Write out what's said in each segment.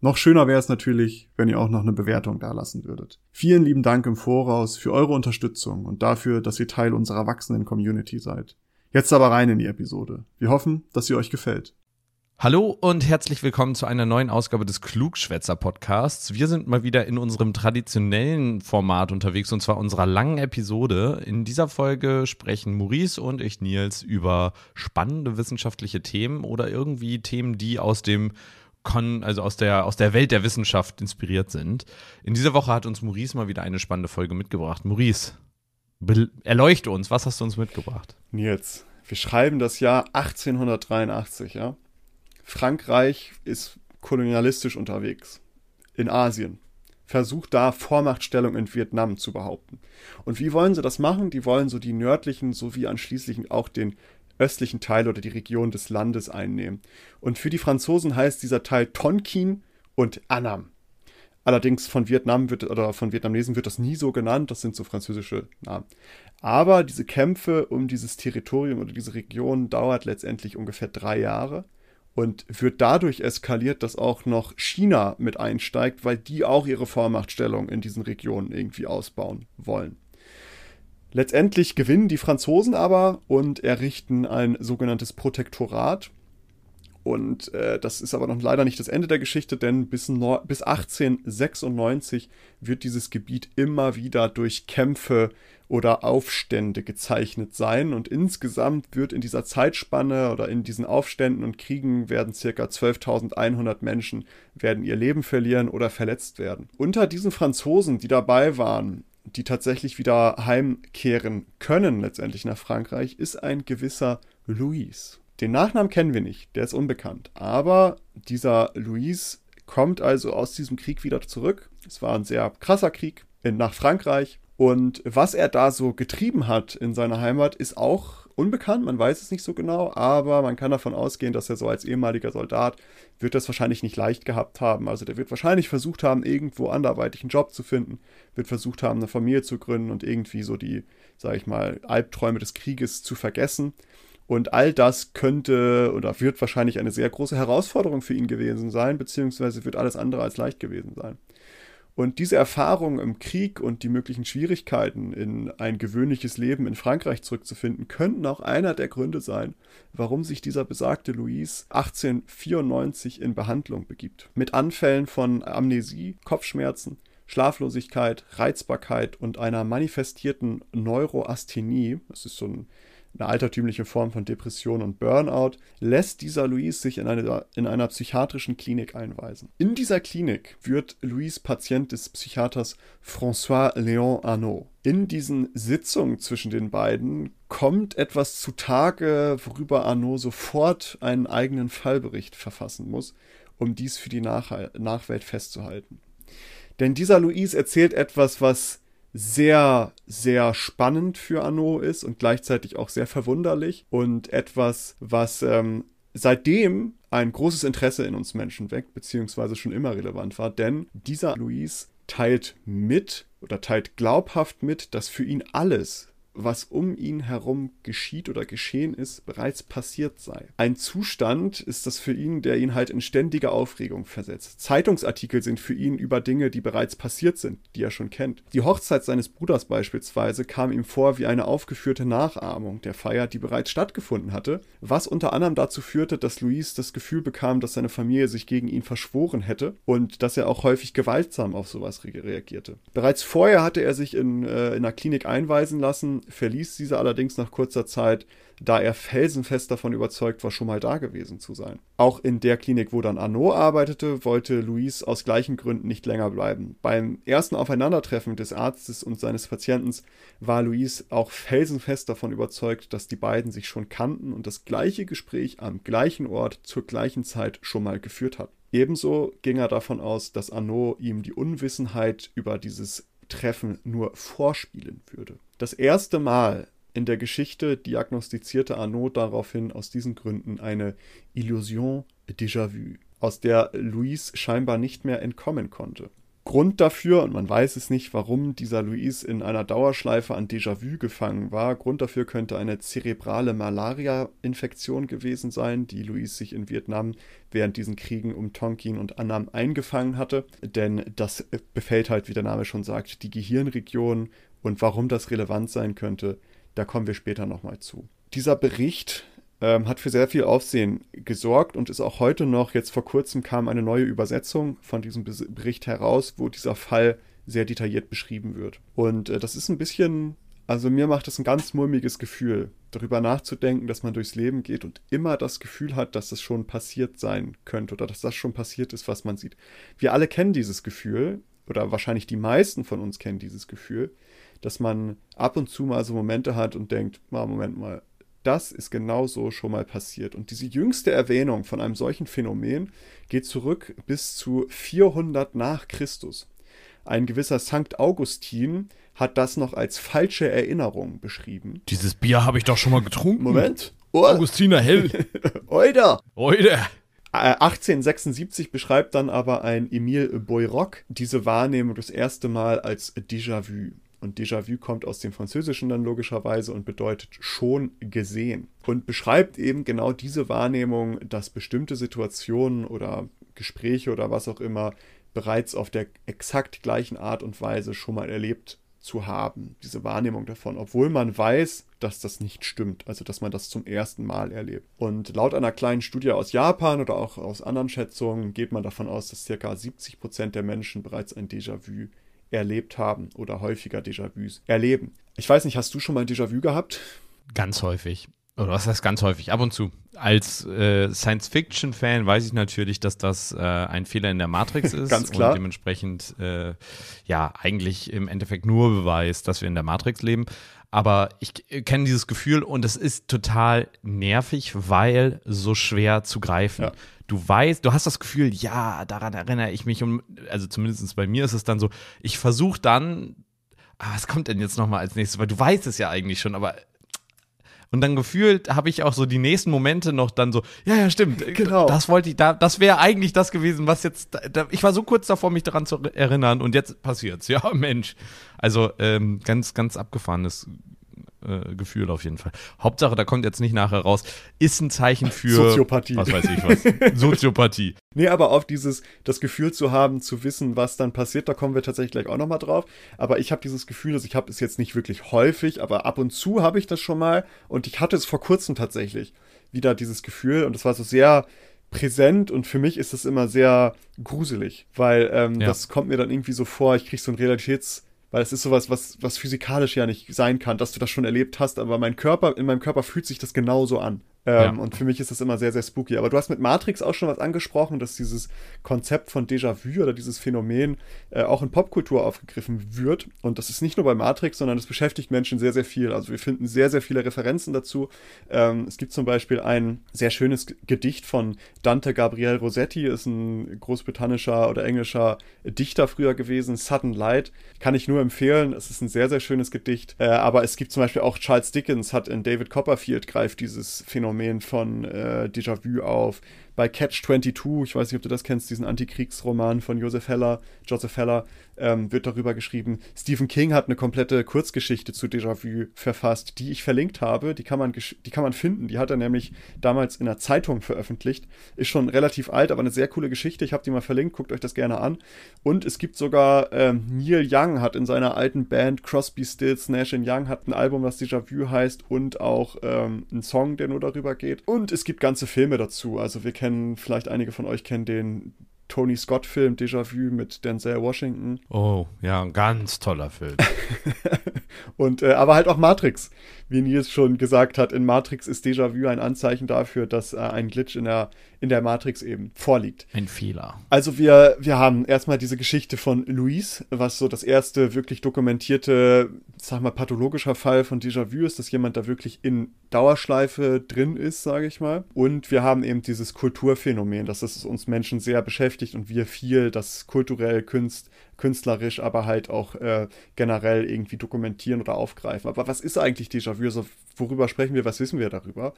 Noch schöner wäre es natürlich, wenn ihr auch noch eine Bewertung dalassen würdet. Vielen lieben Dank im Voraus für eure Unterstützung und dafür, dass ihr Teil unserer wachsenden Community seid. Jetzt aber rein in die Episode. Wir hoffen, dass sie euch gefällt. Hallo und herzlich willkommen zu einer neuen Ausgabe des Klugschwätzer Podcasts. Wir sind mal wieder in unserem traditionellen Format unterwegs und zwar unserer langen Episode. In dieser Folge sprechen Maurice und ich Nils über spannende wissenschaftliche Themen oder irgendwie Themen, die aus dem Kon, also aus der, aus der Welt der Wissenschaft inspiriert sind. In dieser Woche hat uns Maurice mal wieder eine spannende Folge mitgebracht. Maurice, erleuchte uns, was hast du uns mitgebracht? Nils, wir schreiben das Jahr 1883, ja. Frankreich ist kolonialistisch unterwegs in Asien. Versucht da Vormachtstellung in Vietnam zu behaupten. Und wie wollen sie das machen? Die wollen so die nördlichen sowie anschließend auch den östlichen Teil oder die Region des Landes einnehmen. Und für die Franzosen heißt dieser Teil Tonkin und Annam. Allerdings von Vietnam wird oder von Vietnamesen wird das nie so genannt, das sind so französische Namen. Aber diese Kämpfe um dieses Territorium oder diese Region dauert letztendlich ungefähr drei Jahre und wird dadurch eskaliert, dass auch noch China mit einsteigt, weil die auch ihre Vormachtstellung in diesen Regionen irgendwie ausbauen wollen. Letztendlich gewinnen die Franzosen aber und errichten ein sogenanntes Protektorat. Und äh, das ist aber noch leider nicht das Ende der Geschichte, denn bis, no bis 1896 wird dieses Gebiet immer wieder durch Kämpfe oder Aufstände gezeichnet sein. Und insgesamt wird in dieser Zeitspanne oder in diesen Aufständen und Kriegen werden circa 12.100 Menschen werden ihr Leben verlieren oder verletzt werden. Unter diesen Franzosen, die dabei waren, die tatsächlich wieder heimkehren können, letztendlich nach Frankreich, ist ein gewisser Louis. Den Nachnamen kennen wir nicht, der ist unbekannt. Aber dieser Louis kommt also aus diesem Krieg wieder zurück. Es war ein sehr krasser Krieg nach Frankreich. Und was er da so getrieben hat in seiner Heimat, ist auch unbekannt, man weiß es nicht so genau, aber man kann davon ausgehen, dass er so als ehemaliger Soldat wird das wahrscheinlich nicht leicht gehabt haben. Also der wird wahrscheinlich versucht haben, irgendwo anderweitig einen Job zu finden, wird versucht haben, eine Familie zu gründen und irgendwie so die, sag ich mal, Albträume des Krieges zu vergessen. Und all das könnte oder wird wahrscheinlich eine sehr große Herausforderung für ihn gewesen sein, beziehungsweise wird alles andere als leicht gewesen sein. Und diese Erfahrung im Krieg und die möglichen Schwierigkeiten in ein gewöhnliches Leben in Frankreich zurückzufinden, könnten auch einer der Gründe sein, warum sich dieser besagte Louis 1894 in Behandlung begibt. Mit Anfällen von Amnesie, Kopfschmerzen, Schlaflosigkeit, Reizbarkeit und einer manifestierten Neuroasthenie, das ist so ein eine altertümliche Form von Depression und Burnout, lässt dieser Louis sich in einer, in einer psychiatrischen Klinik einweisen. In dieser Klinik wird Louis Patient des Psychiaters François Léon Arnaud. In diesen Sitzungen zwischen den beiden kommt etwas zutage, worüber Arnaud sofort einen eigenen Fallbericht verfassen muss, um dies für die Nach Nachwelt festzuhalten. Denn dieser Louis erzählt etwas, was sehr, sehr spannend für Anno ist und gleichzeitig auch sehr verwunderlich und etwas, was ähm, seitdem ein großes Interesse in uns Menschen weckt, beziehungsweise schon immer relevant war, denn dieser Luis teilt mit oder teilt glaubhaft mit, dass für ihn alles, was um ihn herum geschieht oder geschehen ist, bereits passiert sei. Ein Zustand ist das für ihn, der ihn halt in ständige Aufregung versetzt. Zeitungsartikel sind für ihn über Dinge, die bereits passiert sind, die er schon kennt. Die Hochzeit seines Bruders beispielsweise kam ihm vor wie eine aufgeführte Nachahmung der Feier, die bereits stattgefunden hatte, was unter anderem dazu führte, dass Luis das Gefühl bekam, dass seine Familie sich gegen ihn verschworen hätte und dass er auch häufig gewaltsam auf sowas reagierte. Bereits vorher hatte er sich in, äh, in einer Klinik einweisen lassen, verließ diese allerdings nach kurzer Zeit, da er felsenfest davon überzeugt war, schon mal da gewesen zu sein. Auch in der Klinik, wo dann Arnaud arbeitete, wollte Louise aus gleichen Gründen nicht länger bleiben. Beim ersten Aufeinandertreffen des Arztes und seines Patienten war Louise auch felsenfest davon überzeugt, dass die beiden sich schon kannten und das gleiche Gespräch am gleichen Ort zur gleichen Zeit schon mal geführt hat. Ebenso ging er davon aus, dass Arnaud ihm die Unwissenheit über dieses Treffen nur vorspielen würde. Das erste Mal in der Geschichte diagnostizierte Arnaud daraufhin aus diesen Gründen eine Illusion déjà vu, aus der Louise scheinbar nicht mehr entkommen konnte. Grund dafür, und man weiß es nicht, warum dieser Louise in einer Dauerschleife an Déjà-vu gefangen war, Grund dafür könnte eine zerebrale Malaria-Infektion gewesen sein, die Louise sich in Vietnam während diesen Kriegen um Tonkin und Annam eingefangen hatte. Denn das befällt halt, wie der Name schon sagt, die Gehirnregion und warum das relevant sein könnte, da kommen wir später nochmal zu. Dieser Bericht ähm, hat für sehr viel Aufsehen gesorgt und ist auch heute noch, jetzt vor kurzem kam eine neue Übersetzung von diesem Bericht heraus, wo dieser Fall sehr detailliert beschrieben wird. Und äh, das ist ein bisschen, also mir macht das ein ganz mulmiges Gefühl, darüber nachzudenken, dass man durchs Leben geht und immer das Gefühl hat, dass das schon passiert sein könnte oder dass das schon passiert ist, was man sieht. Wir alle kennen dieses Gefühl, oder wahrscheinlich die meisten von uns kennen dieses Gefühl, dass man ab und zu mal so Momente hat und denkt, ah, Moment mal, das ist genauso schon mal passiert. Und diese jüngste Erwähnung von einem solchen Phänomen geht zurück bis zu 400 nach Christus. Ein gewisser Sankt Augustin hat das noch als falsche Erinnerung beschrieben. Dieses Bier habe ich doch schon mal getrunken. Moment. Oh. Augustiner Hell. Oida. Oida. 1876 beschreibt dann aber ein Emile Boyrock diese Wahrnehmung das erste Mal als Déjà-vu. Und Déjà-vu kommt aus dem Französischen dann logischerweise und bedeutet schon gesehen. Und beschreibt eben genau diese Wahrnehmung, dass bestimmte Situationen oder Gespräche oder was auch immer bereits auf der exakt gleichen Art und Weise schon mal erlebt zu haben. Diese Wahrnehmung davon, obwohl man weiß, dass das nicht stimmt, also dass man das zum ersten Mal erlebt. Und laut einer kleinen Studie aus Japan oder auch aus anderen Schätzungen geht man davon aus, dass ca. 70 Prozent der Menschen bereits ein Déjà-vu erlebt haben oder häufiger Déjà-vus erleben. Ich weiß nicht, hast du schon mal ein Déjà-vu gehabt? Ganz häufig. Oder was heißt ganz häufig? Ab und zu. Als äh, Science-Fiction-Fan weiß ich natürlich, dass das äh, ein Fehler in der Matrix ist. ganz klar. Und dementsprechend, äh, ja, eigentlich im Endeffekt nur beweist, dass wir in der Matrix leben. Aber ich kenne dieses Gefühl und es ist total nervig, weil so schwer zu greifen. Ja du weißt, du hast das Gefühl, ja, daran erinnere ich mich und also zumindest bei mir ist es dann so, ich versuche dann, ah, was kommt denn jetzt nochmal als nächstes, weil du weißt es ja eigentlich schon, aber und dann gefühlt habe ich auch so die nächsten Momente noch dann so, ja, ja, stimmt. Genau. Das wollte ich da, das wäre eigentlich das gewesen, was jetzt, da, ich war so kurz davor, mich daran zu erinnern und jetzt passiert's. Ja, Mensch. Also ähm, ganz, ganz abgefahrenes äh, Gefühl auf jeden Fall. Hauptsache, da kommt jetzt nicht nachher raus, ist ein Zeichen für Soziopathie. Was weiß ich was. Soziopathie. Nee, aber auf dieses, das Gefühl zu haben, zu wissen, was dann passiert, da kommen wir tatsächlich gleich auch nochmal drauf. Aber ich habe dieses Gefühl, dass ich habe es jetzt nicht wirklich häufig, aber ab und zu habe ich das schon mal und ich hatte es vor kurzem tatsächlich wieder dieses Gefühl und es war so sehr präsent und für mich ist es immer sehr gruselig, weil ähm, ja. das kommt mir dann irgendwie so vor, ich kriege so ein Realitäts weil es ist sowas, was, was physikalisch ja nicht sein kann, dass du das schon erlebt hast, aber mein Körper, in meinem Körper fühlt sich das genauso an. Ähm, ja. Und für mich ist das immer sehr, sehr spooky. Aber du hast mit Matrix auch schon was angesprochen, dass dieses Konzept von Déjà-vu oder dieses Phänomen äh, auch in Popkultur aufgegriffen wird. Und das ist nicht nur bei Matrix, sondern es beschäftigt Menschen sehr, sehr viel. Also wir finden sehr, sehr viele Referenzen dazu. Ähm, es gibt zum Beispiel ein sehr schönes Gedicht von Dante Gabriel Rossetti, ist ein großbritannischer oder englischer Dichter früher gewesen, Sudden Light. Kann ich nur empfehlen. Es ist ein sehr, sehr schönes Gedicht. Äh, aber es gibt zum Beispiel auch Charles Dickens hat in David Copperfield greift dieses Phänomen Phänomen von äh, Déjà-vu auf. Bei Catch 22, ich weiß nicht, ob du das kennst, diesen Antikriegsroman von Joseph Heller, Joseph Heller, ähm, wird darüber geschrieben. Stephen King hat eine komplette Kurzgeschichte zu Déjà-vu verfasst, die ich verlinkt habe. Die kann man, die kann man finden. Die hat er nämlich damals in einer Zeitung veröffentlicht. Ist schon relativ alt, aber eine sehr coole Geschichte. Ich habe die mal verlinkt, guckt euch das gerne an. Und es gibt sogar ähm, Neil Young hat in seiner alten Band Crosby, Stills, Nash Young hat ein Album, das Déjà-vu heißt und auch ähm, einen Song, der nur darüber geht. Und es gibt ganze Filme dazu. Also wir kennen, vielleicht einige von euch kennen den Tony Scott-Film Déjà-vu mit Denzel Washington. Oh, ja, ein ganz toller Film. und äh, aber halt auch Matrix wie Nils schon gesagt hat, in Matrix ist Déjà-vu ein Anzeichen dafür, dass äh, ein Glitch in der, in der Matrix eben vorliegt. Ein Fehler. Also wir, wir haben erstmal diese Geschichte von Luis, was so das erste wirklich dokumentierte, sag mal, pathologischer Fall von Déjà-vu ist, dass jemand da wirklich in Dauerschleife drin ist, sage ich mal. Und wir haben eben dieses Kulturphänomen, dass es uns Menschen sehr beschäftigt und wir viel das kulturell, Kunst, künstlerisch, aber halt auch äh, generell irgendwie dokumentieren oder aufgreifen. Aber was ist eigentlich Déjà-vu? Also worüber sprechen wir? Was wissen wir darüber?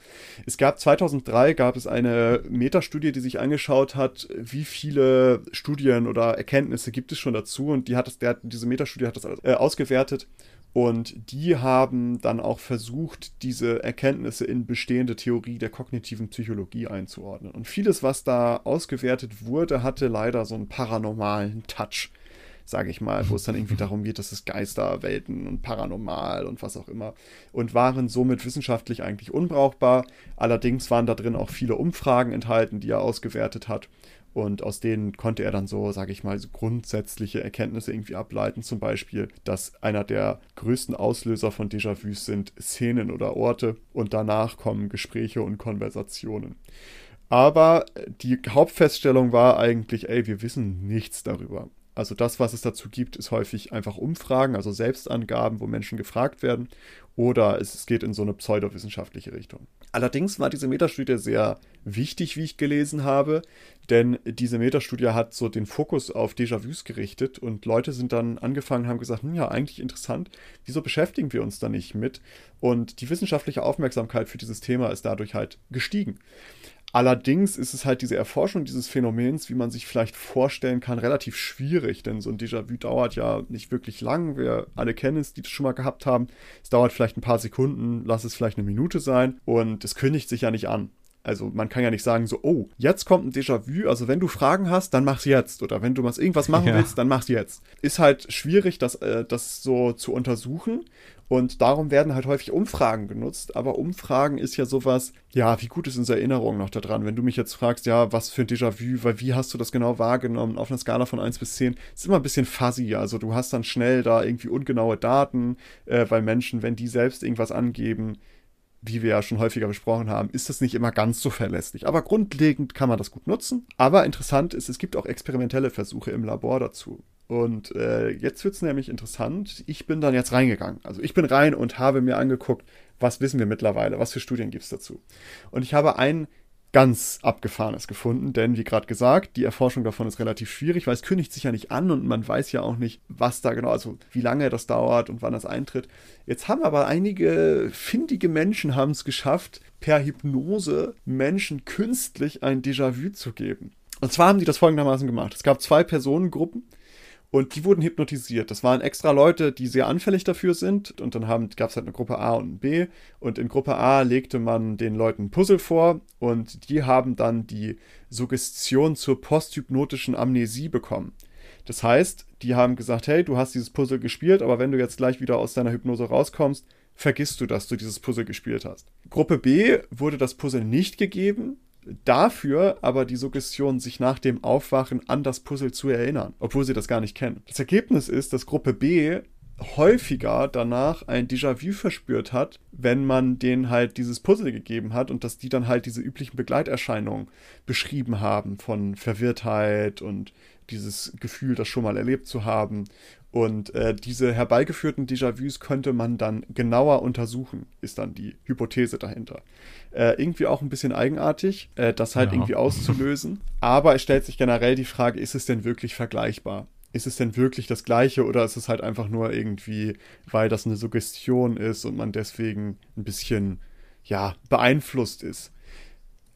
Es gab 2003 gab es eine Metastudie, die sich angeschaut hat, wie viele Studien oder Erkenntnisse gibt es schon dazu und die hat das, der, diese Metastudie hat das äh, ausgewertet und die haben dann auch versucht, diese Erkenntnisse in bestehende Theorie der kognitiven Psychologie einzuordnen. Und vieles, was da ausgewertet wurde, hatte leider so einen paranormalen Touch, sage ich mal, wo es dann irgendwie darum geht, dass es Geisterwelten und paranormal und was auch immer und waren somit wissenschaftlich eigentlich unbrauchbar. Allerdings waren da drin auch viele Umfragen enthalten, die er ausgewertet hat. Und aus denen konnte er dann so, sage ich mal, so grundsätzliche Erkenntnisse irgendwie ableiten. Zum Beispiel, dass einer der größten Auslöser von Déjà-vus sind Szenen oder Orte und danach kommen Gespräche und Konversationen. Aber die Hauptfeststellung war eigentlich, ey, wir wissen nichts darüber. Also das, was es dazu gibt, ist häufig einfach Umfragen, also Selbstangaben, wo Menschen gefragt werden, oder es geht in so eine pseudowissenschaftliche Richtung. Allerdings war diese Metastudie sehr wichtig, wie ich gelesen habe, denn diese Metastudie hat so den Fokus auf Déjà-vus gerichtet und Leute sind dann angefangen, haben gesagt, hm, ja, eigentlich interessant, wieso beschäftigen wir uns da nicht mit? Und die wissenschaftliche Aufmerksamkeit für dieses Thema ist dadurch halt gestiegen. Allerdings ist es halt diese Erforschung dieses Phänomens, wie man sich vielleicht vorstellen kann, relativ schwierig, denn so ein Déjà-vu dauert ja nicht wirklich lang. Wir alle kennen es, die das schon mal gehabt haben. Es dauert vielleicht ein paar Sekunden, lass es vielleicht eine Minute sein und es kündigt sich ja nicht an. Also man kann ja nicht sagen so, oh, jetzt kommt ein Déjà-vu, also wenn du Fragen hast, dann mach's jetzt. Oder wenn du was irgendwas machen ja. willst, dann mach's jetzt. Ist halt schwierig, das, äh, das so zu untersuchen. Und darum werden halt häufig Umfragen genutzt. Aber Umfragen ist ja sowas, ja, wie gut ist unsere Erinnerung noch daran? Wenn du mich jetzt fragst, ja, was für ein Déjà-vu, weil wie hast du das genau wahrgenommen? Auf einer Skala von 1 bis 10 ist immer ein bisschen fuzzy. Also du hast dann schnell da irgendwie ungenaue Daten, äh, weil Menschen, wenn die selbst irgendwas angeben, wie wir ja schon häufiger besprochen haben, ist das nicht immer ganz so verlässlich. Aber grundlegend kann man das gut nutzen. Aber interessant ist, es gibt auch experimentelle Versuche im Labor dazu. Und äh, jetzt wird es nämlich interessant. Ich bin dann jetzt reingegangen. Also ich bin rein und habe mir angeguckt, was wissen wir mittlerweile, was für Studien gibt es dazu. Und ich habe ein ganz abgefahrenes gefunden, denn wie gerade gesagt, die Erforschung davon ist relativ schwierig, weil es kündigt sich ja nicht an und man weiß ja auch nicht, was da genau, also wie lange das dauert und wann das eintritt. Jetzt haben aber einige findige Menschen haben es geschafft, per Hypnose Menschen künstlich ein Déjà-vu zu geben. Und zwar haben die das folgendermaßen gemacht. Es gab zwei Personengruppen, und die wurden hypnotisiert. Das waren extra Leute, die sehr anfällig dafür sind. Und dann gab es halt eine Gruppe A und B. Und in Gruppe A legte man den Leuten Puzzle vor und die haben dann die Suggestion zur posthypnotischen Amnesie bekommen. Das heißt, die haben gesagt, hey, du hast dieses Puzzle gespielt, aber wenn du jetzt gleich wieder aus deiner Hypnose rauskommst, vergisst du, dass du dieses Puzzle gespielt hast. Gruppe B wurde das Puzzle nicht gegeben, dafür aber die Suggestion, sich nach dem Aufwachen an das Puzzle zu erinnern, obwohl sie das gar nicht kennen. Das Ergebnis ist, dass Gruppe B häufiger danach ein Déjà-vu verspürt hat, wenn man denen halt dieses Puzzle gegeben hat und dass die dann halt diese üblichen Begleiterscheinungen beschrieben haben von Verwirrtheit und dieses Gefühl, das schon mal erlebt zu haben und äh, diese herbeigeführten Déjà-vus könnte man dann genauer untersuchen, ist dann die Hypothese dahinter. Äh, irgendwie auch ein bisschen eigenartig, äh, das halt ja. irgendwie auszulösen. Aber es stellt sich generell die Frage, ist es denn wirklich vergleichbar? Ist es denn wirklich das Gleiche oder ist es halt einfach nur irgendwie, weil das eine Suggestion ist und man deswegen ein bisschen, ja, beeinflusst ist?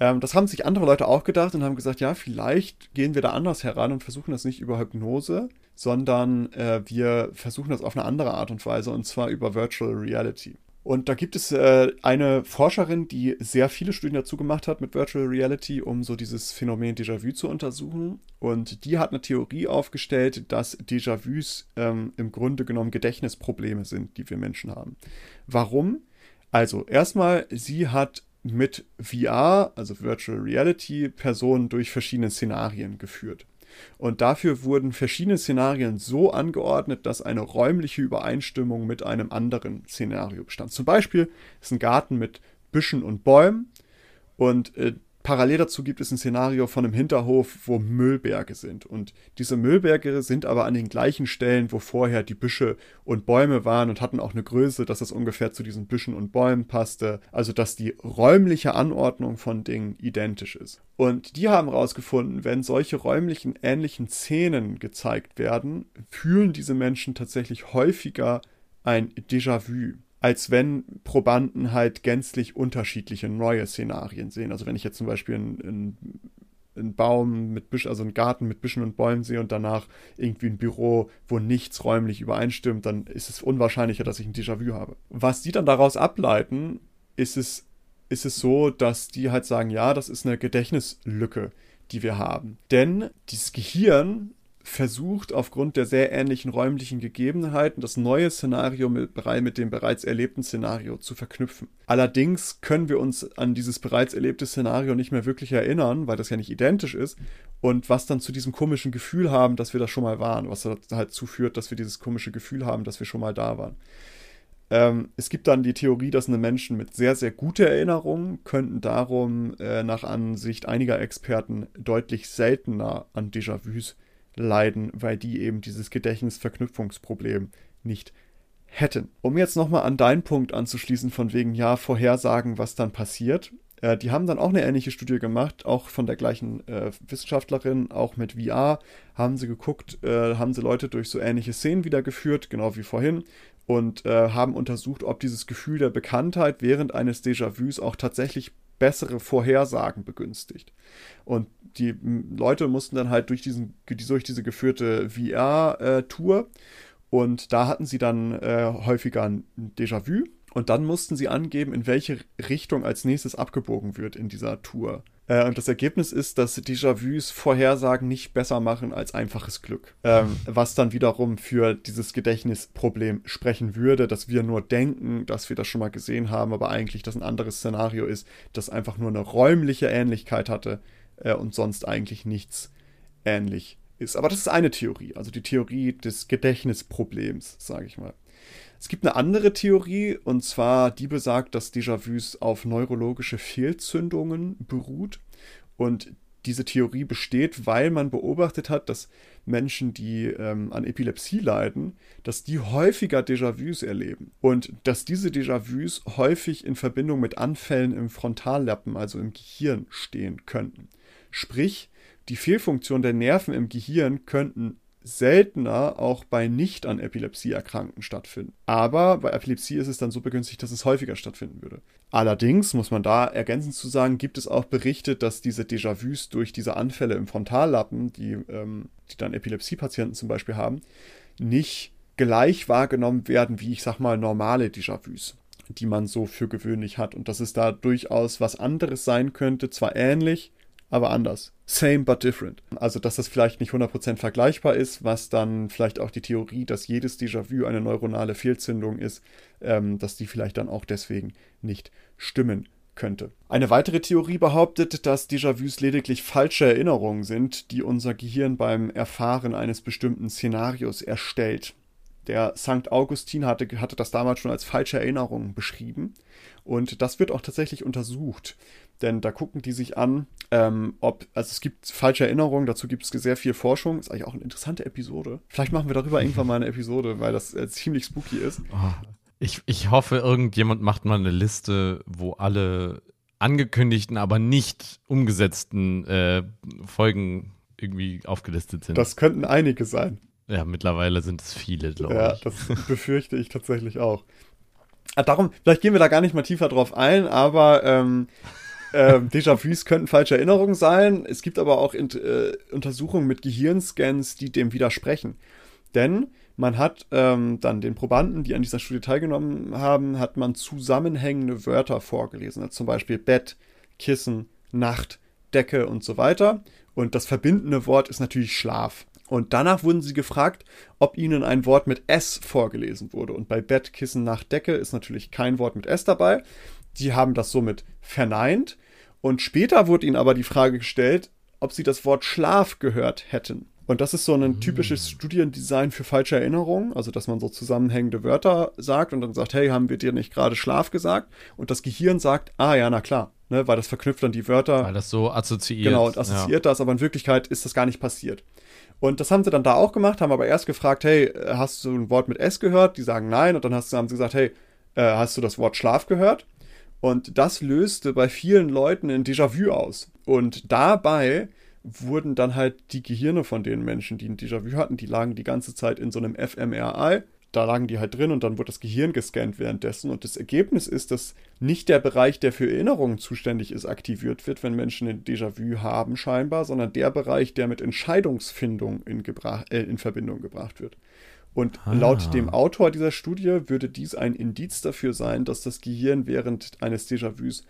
Ähm, das haben sich andere Leute auch gedacht und haben gesagt, ja, vielleicht gehen wir da anders heran und versuchen das nicht über Hypnose, sondern äh, wir versuchen das auf eine andere Art und Weise und zwar über Virtual Reality. Und da gibt es äh, eine Forscherin, die sehr viele Studien dazu gemacht hat mit Virtual Reality, um so dieses Phänomen Déjà-vu zu untersuchen. Und die hat eine Theorie aufgestellt, dass Déjà-vus ähm, im Grunde genommen Gedächtnisprobleme sind, die wir Menschen haben. Warum? Also erstmal, sie hat mit VR, also Virtual Reality, Personen durch verschiedene Szenarien geführt. Und dafür wurden verschiedene Szenarien so angeordnet, dass eine räumliche Übereinstimmung mit einem anderen Szenario bestand. Zum Beispiel ist ein Garten mit Büschen und Bäumen und äh, parallel dazu gibt es ein Szenario von einem Hinterhof, wo Müllberge sind. Und diese Müllberge sind aber an den gleichen Stellen, wo vorher die Büsche und Bäume waren und hatten auch eine Größe, dass das ungefähr zu diesen Büschen und Bäumen passte. Also dass die räumliche Anordnung von Dingen identisch ist. Und die haben herausgefunden, wenn solche räumlichen ähnlichen Szenen gezeigt werden, fühlen diese Menschen tatsächlich häufiger ein Déjà-vu als wenn Probanden halt gänzlich unterschiedliche neue Szenarien sehen. Also wenn ich jetzt zum Beispiel einen, einen Baum mit Büschen, also einen Garten mit Büschen und Bäumen sehe und danach irgendwie ein Büro, wo nichts räumlich übereinstimmt, dann ist es unwahrscheinlicher, dass ich ein Déjà-vu habe. Was die dann daraus ableiten, ist es, ist es so, dass die halt sagen, ja, das ist eine Gedächtnislücke, die wir haben. Denn dieses Gehirn versucht aufgrund der sehr ähnlichen räumlichen Gegebenheiten das neue Szenario mit, mit, dem bereits erlebten Szenario zu verknüpfen. Allerdings können wir uns an dieses bereits erlebte Szenario nicht mehr wirklich erinnern, weil das ja nicht identisch ist und was dann zu diesem komischen Gefühl haben, dass wir das schon mal waren, was halt dazu führt, dass wir dieses komische Gefühl haben, dass wir schon mal da waren. Ähm, es gibt dann die Theorie, dass eine Menschen mit sehr, sehr guter Erinnerung könnten darum äh, nach Ansicht einiger Experten deutlich seltener an Déjà-vus leiden, weil die eben dieses Gedächtnisverknüpfungsproblem nicht hätten. Um jetzt nochmal an deinen Punkt anzuschließen, von wegen, ja, vorhersagen, was dann passiert. Äh, die haben dann auch eine ähnliche Studie gemacht, auch von der gleichen äh, Wissenschaftlerin, auch mit VR, haben sie geguckt, äh, haben sie Leute durch so ähnliche Szenen wiedergeführt, genau wie vorhin, und äh, haben untersucht, ob dieses Gefühl der Bekanntheit während eines Déjà-vus auch tatsächlich bessere Vorhersagen begünstigt. Und die Leute mussten dann halt durch, diesen, durch diese geführte VR-Tour äh, und da hatten sie dann äh, häufiger ein Déjà-vu und dann mussten sie angeben, in welche Richtung als nächstes abgebogen wird in dieser Tour. Äh, und das Ergebnis ist, dass Déjà-vus Vorhersagen nicht besser machen als einfaches Glück. Ähm, was dann wiederum für dieses Gedächtnisproblem sprechen würde, dass wir nur denken, dass wir das schon mal gesehen haben, aber eigentlich das ein anderes Szenario ist, das einfach nur eine räumliche Ähnlichkeit hatte äh, und sonst eigentlich nichts ähnlich ist. Aber das ist eine Theorie, also die Theorie des Gedächtnisproblems, sage ich mal. Es gibt eine andere Theorie, und zwar die besagt, dass Déjà-vus auf neurologische Fehlzündungen beruht. Und diese Theorie besteht, weil man beobachtet hat, dass Menschen, die ähm, an Epilepsie leiden, dass die häufiger Déjà-vus erleben. Und dass diese Déjà-vus häufig in Verbindung mit Anfällen im Frontallappen, also im Gehirn, stehen könnten. Sprich, die Fehlfunktion der Nerven im Gehirn könnten seltener auch bei nicht an Epilepsie Erkrankten stattfinden. Aber bei Epilepsie ist es dann so begünstigt, dass es häufiger stattfinden würde. Allerdings muss man da ergänzend zu sagen, gibt es auch Berichte, dass diese Déjà-vus durch diese Anfälle im Frontallappen, die, ähm, die dann Epilepsie-Patienten zum Beispiel haben, nicht gleich wahrgenommen werden wie, ich sag mal, normale Déjà-vus die man so für gewöhnlich hat und dass es da durchaus was anderes sein könnte, zwar ähnlich, aber anders. Same but different. Also, dass das vielleicht nicht 100% vergleichbar ist, was dann vielleicht auch die Theorie, dass jedes Déjà-vu eine neuronale Fehlzündung ist, ähm, dass die vielleicht dann auch deswegen nicht stimmen könnte. Eine weitere Theorie behauptet, dass Déjà-vus lediglich falsche Erinnerungen sind, die unser Gehirn beim Erfahren eines bestimmten Szenarios erstellt. Der St. Augustin hatte, hatte das damals schon als falsche Erinnerung beschrieben. Und das wird auch tatsächlich untersucht. Denn da gucken die sich an, ähm, ob, also es gibt falsche Erinnerungen, dazu gibt es sehr viel Forschung. Ist eigentlich auch eine interessante Episode. Vielleicht machen wir darüber irgendwann mal eine Episode, weil das äh, ziemlich spooky ist. Oh, ich, ich hoffe, irgendjemand macht mal eine Liste, wo alle angekündigten, aber nicht umgesetzten äh, Folgen irgendwie aufgelistet sind. Das könnten einige sein. Ja, mittlerweile sind es viele, glaube ja, ich. Ja, das befürchte ich tatsächlich auch. Ah, darum, vielleicht gehen wir da gar nicht mal tiefer drauf ein, aber ähm, ähm, Déjà-vus könnten falsche Erinnerungen sein. Es gibt aber auch in, äh, Untersuchungen mit Gehirnscans, die dem widersprechen. Denn man hat ähm, dann den Probanden, die an dieser Studie teilgenommen haben, hat man zusammenhängende Wörter vorgelesen. Also zum Beispiel Bett, Kissen, Nacht, Decke und so weiter. Und das verbindende Wort ist natürlich Schlaf. Und danach wurden sie gefragt, ob ihnen ein Wort mit S vorgelesen wurde. Und bei Bett, Kissen, Nacht, Decke ist natürlich kein Wort mit S dabei. Die haben das somit verneint. Und später wurde ihnen aber die Frage gestellt, ob sie das Wort Schlaf gehört hätten. Und das ist so ein typisches Studiendesign für falsche Erinnerungen, also dass man so zusammenhängende Wörter sagt und dann sagt, hey, haben wir dir nicht gerade Schlaf gesagt? Und das Gehirn sagt, ah ja, na klar, ne, weil das verknüpft dann die Wörter. Weil das so assoziiert. Genau, und assoziiert ja. das, aber in Wirklichkeit ist das gar nicht passiert. Und das haben sie dann da auch gemacht, haben aber erst gefragt, hey, hast du ein Wort mit S gehört? Die sagen nein. Und dann hast, haben sie gesagt, hey, äh, hast du das Wort Schlaf gehört? Und das löste bei vielen Leuten ein Déjà-vu aus. Und dabei wurden dann halt die Gehirne von den Menschen, die ein Déjà-vu hatten, die lagen die ganze Zeit in so einem fMRI. Da lagen die halt drin und dann wurde das Gehirn gescannt währenddessen. Und das Ergebnis ist, dass nicht der Bereich, der für Erinnerungen zuständig ist, aktiviert wird, wenn Menschen ein Déjà-vu haben, scheinbar, sondern der Bereich, der mit Entscheidungsfindung in, äh, in Verbindung gebracht wird. Und ah. laut dem Autor dieser Studie würde dies ein Indiz dafür sein, dass das Gehirn während eines Déjà-vus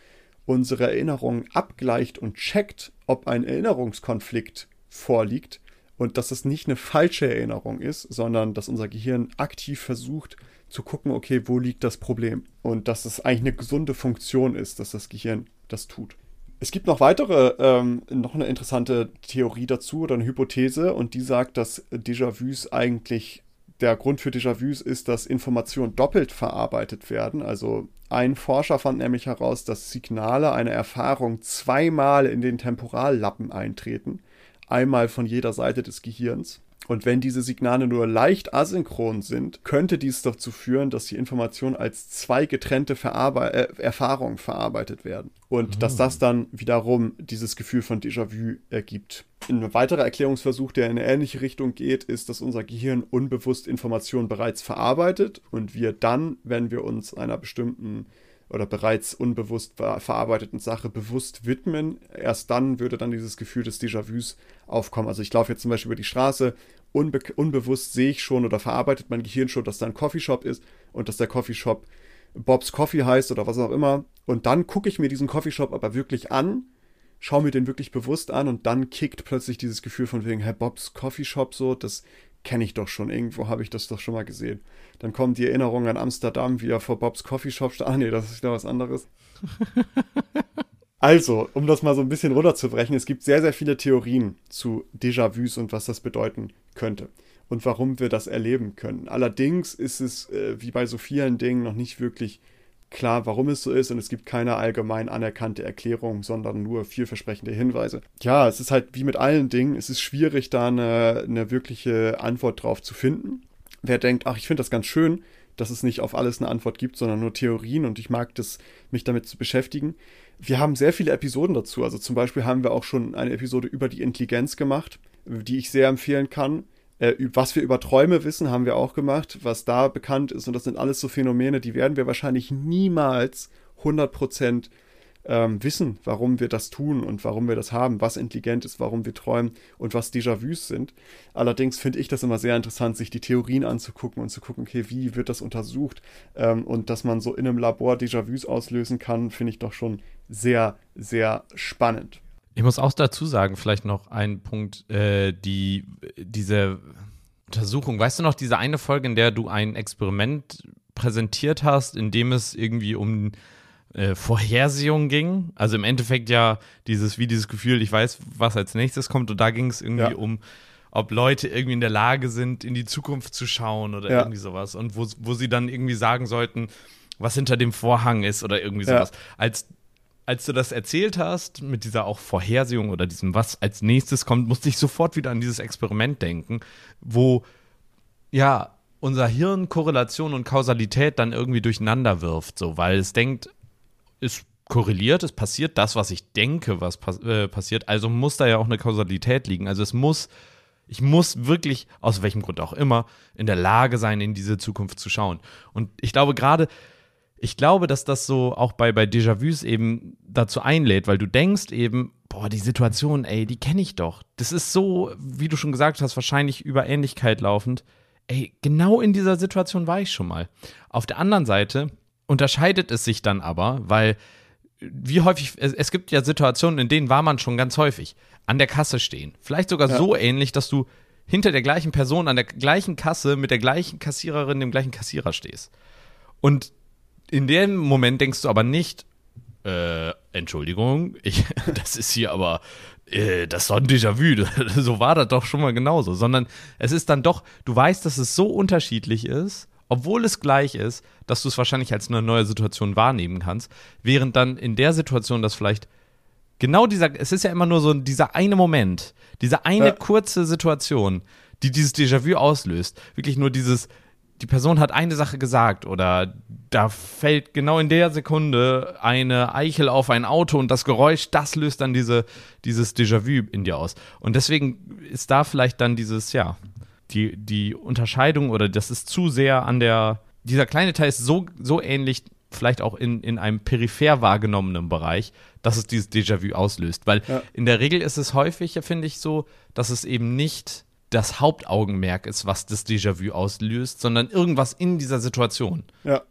unsere Erinnerungen abgleicht und checkt, ob ein Erinnerungskonflikt vorliegt und dass es nicht eine falsche Erinnerung ist, sondern dass unser Gehirn aktiv versucht zu gucken, okay, wo liegt das Problem und dass es eigentlich eine gesunde Funktion ist, dass das Gehirn das tut. Es gibt noch weitere, ähm, noch eine interessante Theorie dazu oder eine Hypothese und die sagt, dass Déjà-vus eigentlich der Grund für Déjà-vus ist, dass Informationen doppelt verarbeitet werden. Also ein Forscher fand nämlich heraus, dass Signale einer Erfahrung zweimal in den Temporallappen eintreten. Einmal von jeder Seite des Gehirns. Und wenn diese Signale nur leicht asynchron sind, könnte dies dazu führen, dass die Informationen als zwei getrennte Verarbe äh, Erfahrungen verarbeitet werden. Und mhm. dass das dann wiederum dieses Gefühl von Déjà-vu ergibt. Ein weiterer Erklärungsversuch, der in eine ähnliche Richtung geht, ist, dass unser Gehirn unbewusst Informationen bereits verarbeitet und wir dann, wenn wir uns einer bestimmten oder bereits unbewusst verarbeiteten Sache bewusst widmen, erst dann würde dann dieses Gefühl des Déjà-vus aufkommen. Also ich laufe jetzt zum Beispiel über die Straße, unbe unbewusst sehe ich schon oder verarbeitet mein Gehirn schon, dass da ein Coffeeshop ist und dass der Coffeeshop Bob's Coffee heißt oder was auch immer. Und dann gucke ich mir diesen Coffeeshop aber wirklich an, schaue mir den wirklich bewusst an und dann kickt plötzlich dieses Gefühl von wegen, Herr Bob's Coffeeshop so, das kenne ich doch schon, irgendwo habe ich das doch schon mal gesehen. Dann kommt die Erinnerung an Amsterdam, wie er vor Bobs Coffeeshop stand. Ah, nee, das ist wieder was anderes. also, um das mal so ein bisschen runterzubrechen, es gibt sehr, sehr viele Theorien zu Déjà-vus und was das bedeuten könnte und warum wir das erleben können. Allerdings ist es, äh, wie bei so vielen Dingen, noch nicht wirklich klar, warum es so ist und es gibt keine allgemein anerkannte Erklärung, sondern nur vielversprechende Hinweise. Ja, es ist halt wie mit allen Dingen, es ist schwierig, da eine, eine wirkliche Antwort drauf zu finden. Wer denkt, ach, ich finde das ganz schön, dass es nicht auf alles eine Antwort gibt, sondern nur Theorien und ich mag das, mich damit zu beschäftigen. Wir haben sehr viele Episoden dazu. Also zum Beispiel haben wir auch schon eine Episode über die Intelligenz gemacht, die ich sehr empfehlen kann. Äh, was wir über Träume wissen, haben wir auch gemacht, was da bekannt ist. Und das sind alles so Phänomene, die werden wir wahrscheinlich niemals 100% ähm, wissen, warum wir das tun und warum wir das haben, was intelligent ist, warum wir träumen und was Déjà-vus sind. Allerdings finde ich das immer sehr interessant, sich die Theorien anzugucken und zu gucken, okay, wie wird das untersucht ähm, und dass man so in einem Labor Déjà-vus auslösen kann, finde ich doch schon sehr, sehr spannend. Ich muss auch dazu sagen, vielleicht noch ein Punkt, äh, die, diese Untersuchung, weißt du noch, diese eine Folge, in der du ein Experiment präsentiert hast, in dem es irgendwie um äh, Vorhersehung ging? Also im Endeffekt ja dieses, wie dieses Gefühl, ich weiß, was als nächstes kommt und da ging es irgendwie ja. um ob Leute irgendwie in der Lage sind, in die Zukunft zu schauen oder ja. irgendwie sowas. Und wo, wo sie dann irgendwie sagen sollten, was hinter dem Vorhang ist oder irgendwie sowas. Ja. Als als du das erzählt hast, mit dieser auch Vorhersehung oder diesem, was als nächstes kommt, musste ich sofort wieder an dieses Experiment denken, wo ja unser Hirn Korrelation und Kausalität dann irgendwie durcheinander wirft, so, weil es denkt, es korreliert, es passiert das, was ich denke, was pass äh, passiert, also muss da ja auch eine Kausalität liegen. Also es muss, ich muss wirklich, aus welchem Grund auch immer, in der Lage sein, in diese Zukunft zu schauen. Und ich glaube gerade, ich glaube, dass das so auch bei, bei Déjà-vus eben dazu einlädt, weil du denkst eben, boah, die Situation, ey, die kenne ich doch. Das ist so, wie du schon gesagt hast, wahrscheinlich über Ähnlichkeit laufend. Ey, genau in dieser Situation war ich schon mal. Auf der anderen Seite unterscheidet es sich dann aber, weil wie häufig, es, es gibt ja Situationen, in denen war man schon ganz häufig an der Kasse stehen. Vielleicht sogar ja. so ähnlich, dass du hinter der gleichen Person an der gleichen Kasse mit der gleichen Kassiererin, dem gleichen Kassierer stehst. Und in dem Moment denkst du aber nicht, äh, Entschuldigung, ich, das ist hier aber, äh, das ist doch ein Déjà-vu, so war das doch schon mal genauso, sondern es ist dann doch, du weißt, dass es so unterschiedlich ist, obwohl es gleich ist, dass du es wahrscheinlich als eine neue Situation wahrnehmen kannst, während dann in der Situation das vielleicht genau dieser, es ist ja immer nur so dieser eine Moment, diese eine ja. kurze Situation, die dieses Déjà-vu auslöst, wirklich nur dieses, die Person hat eine Sache gesagt oder da fällt genau in der Sekunde eine Eichel auf ein Auto und das Geräusch, das löst dann diese, dieses Déjà-vu in dir aus. Und deswegen ist da vielleicht dann dieses, ja, die, die Unterscheidung oder das ist zu sehr an der, dieser kleine Teil ist so, so ähnlich, vielleicht auch in, in einem peripher wahrgenommenen Bereich, dass es dieses Déjà-vu auslöst. Weil ja. in der Regel ist es häufig, finde ich, so, dass es eben nicht das Hauptaugenmerk ist, was das Déjà-vu auslöst, sondern irgendwas in dieser Situation. Ja,